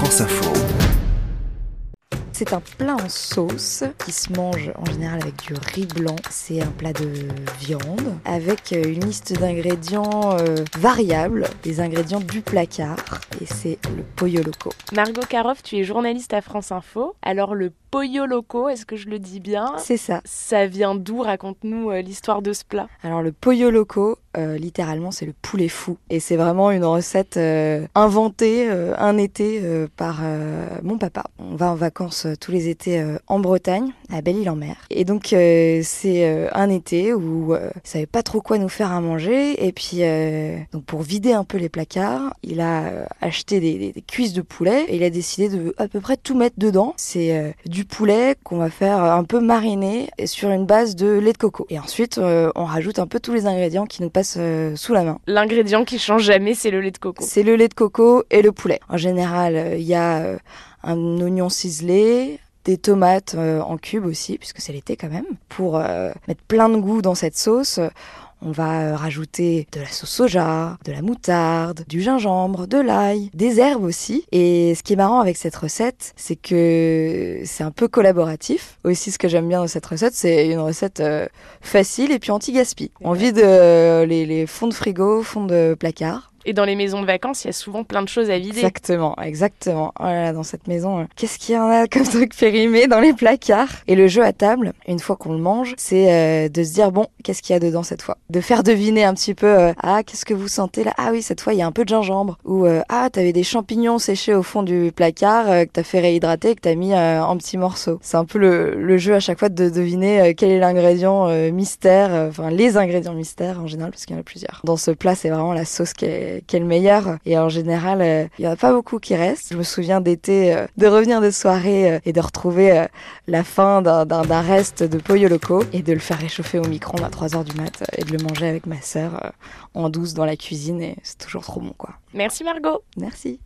France Info. C'est un plat en sauce qui se mange en général avec du riz blanc. C'est un plat de viande avec euh, une liste d'ingrédients euh, variables, des ingrédients du placard. Et c'est le pollo loco. Margot Karoff, tu es journaliste à France Info. Alors le pollo loco, est-ce que je le dis bien C'est ça. Ça vient d'où? Raconte-nous euh, l'histoire de ce plat. Alors le pollo loco, euh, littéralement, c'est le poulet fou. Et c'est vraiment une recette euh, inventée un été par mon papa. On va en vacances tous les étés en Bretagne, à Belle-Île-en-Mer. Et donc, c'est un été où il savait pas trop quoi nous faire à manger. Et puis, donc pour vider un peu les placards, il a acheté des, des- des cuisses de poulet et il a décidé de à peu près tout mettre dedans. C'est du poulet qu'on va faire un peu mariner sur une base de lait de coco. Et ensuite, euh, on rajoute un peu tous les ingrédients qui nous passent euh, sous la main. L'ingrédient qui change jamais, c'est le lait de coco. C'est le lait de coco et le poulet. En général, euh, il y a euh, un oignon ciselé, des tomates euh, en cubes aussi, puisque c'est l'été quand même. Pour euh, mettre plein de goût dans cette sauce, euh, on va euh, rajouter de la sauce soja, de la moutarde, du gingembre, de l'ail, des herbes aussi. Et ce qui est marrant avec cette recette, c'est que c'est un peu collaboratif. Aussi, ce que j'aime bien dans cette recette, c'est une recette euh, facile et puis anti-gaspi. On vide euh, les, les fonds de frigo, fonds de placard. Et dans les maisons de vacances, il y a souvent plein de choses à vider. Exactement, exactement. Oh là là, dans cette maison, euh, qu'est-ce qu'il y en a comme truc périmé dans les placards? Et le jeu à table, une fois qu'on le mange, c'est euh, de se dire bon, qu'est-ce qu'il y a dedans cette fois? De faire deviner un petit peu euh, ah qu'est-ce que vous sentez là? Ah oui, cette fois il y a un peu de gingembre ou ah t'avais des champignons séchés au fond du placard que t'as fait réhydrater, que t'as mis en petits morceaux. C'est un peu le, le jeu à chaque fois de deviner quel est l'ingrédient mystère, enfin les ingrédients mystères en général parce qu'il y en a plusieurs. Dans ce plat, c'est vraiment la sauce qui est, qui est le meilleur et en général, euh, il y en a pas beaucoup qui restent. Je me souviens d'été, euh, de revenir de soirée euh, et de retrouver euh, la fin d'un- reste de pollo loco et de le faire réchauffer au micro-ondes à 3h du mat et de le manger avec ma sœur en douce dans la cuisine et c'est toujours trop bon quoi. Merci Margot. Merci.